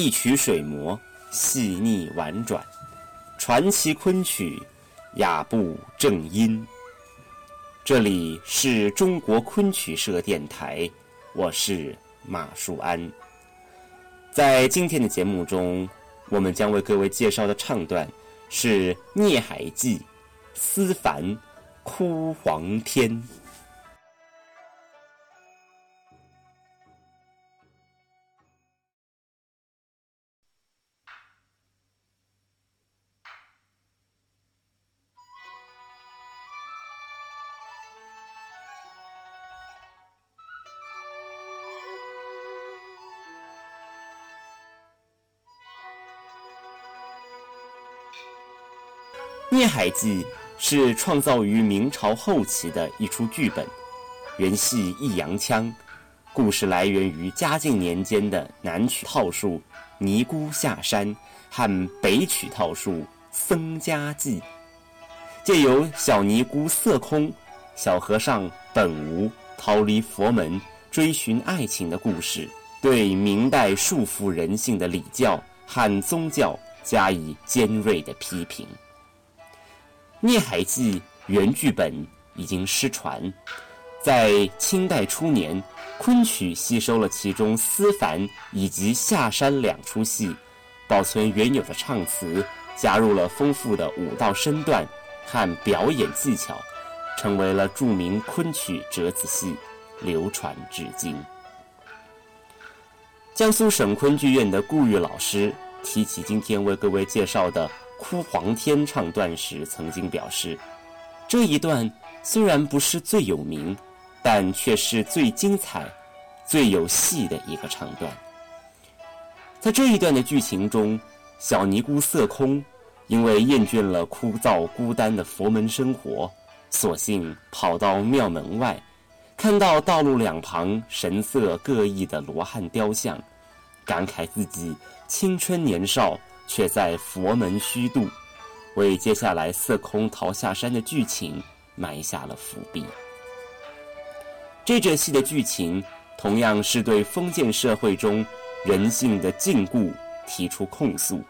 一曲水磨，细腻婉转，传奇昆曲，雅步正音。这里是中国昆曲社电台，我是马树安。在今天的节目中，我们将为各位介绍的唱段是《孽海记·思凡哭黄天》。《孽海记》是创造于明朝后期的一出剧本，原系弋阳腔，故事来源于嘉靖年间的南曲套数《尼姑下山》和北曲套数《僧家记》，借由小尼姑色空、小和尚本无逃离佛门追寻爱情的故事，对明代束缚人性的礼教和宗教加以尖锐的批评。《孽海记》原剧本已经失传，在清代初年，昆曲吸收了其中思凡以及下山两出戏，保存原有的唱词，加入了丰富的舞蹈身段和表演技巧，成为了著名昆曲折子戏，流传至今。江苏省昆剧院的顾玉老师提起今天为各位介绍的。哭黄天唱段时曾经表示，这一段虽然不是最有名，但却是最精彩、最有戏的一个唱段。在这一段的剧情中，小尼姑色空因为厌倦了枯燥孤单的佛门生活，索性跑到庙门外，看到道路两旁神色各异的罗汉雕像，感慨自己青春年少。却在佛门虚度，为接下来色空逃下山的剧情埋下了伏笔。这折戏的剧情同样是对封建社会中人性的禁锢提出控诉，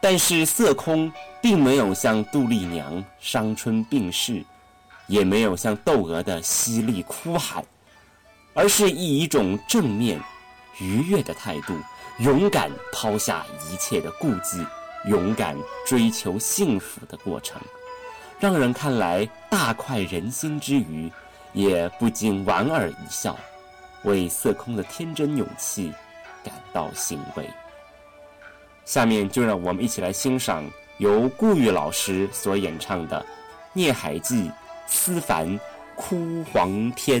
但是色空并没有像杜丽娘伤春病逝，也没有像窦娥的犀利哭喊，而是以一种正面、愉悦的态度。勇敢抛下一切的顾忌，勇敢追求幸福的过程，让人看来大快人心之余，也不禁莞尔一笑，为色空的天真勇气感到欣慰。下面就让我们一起来欣赏由顾玉老师所演唱的《孽海记·思凡哭黄天》。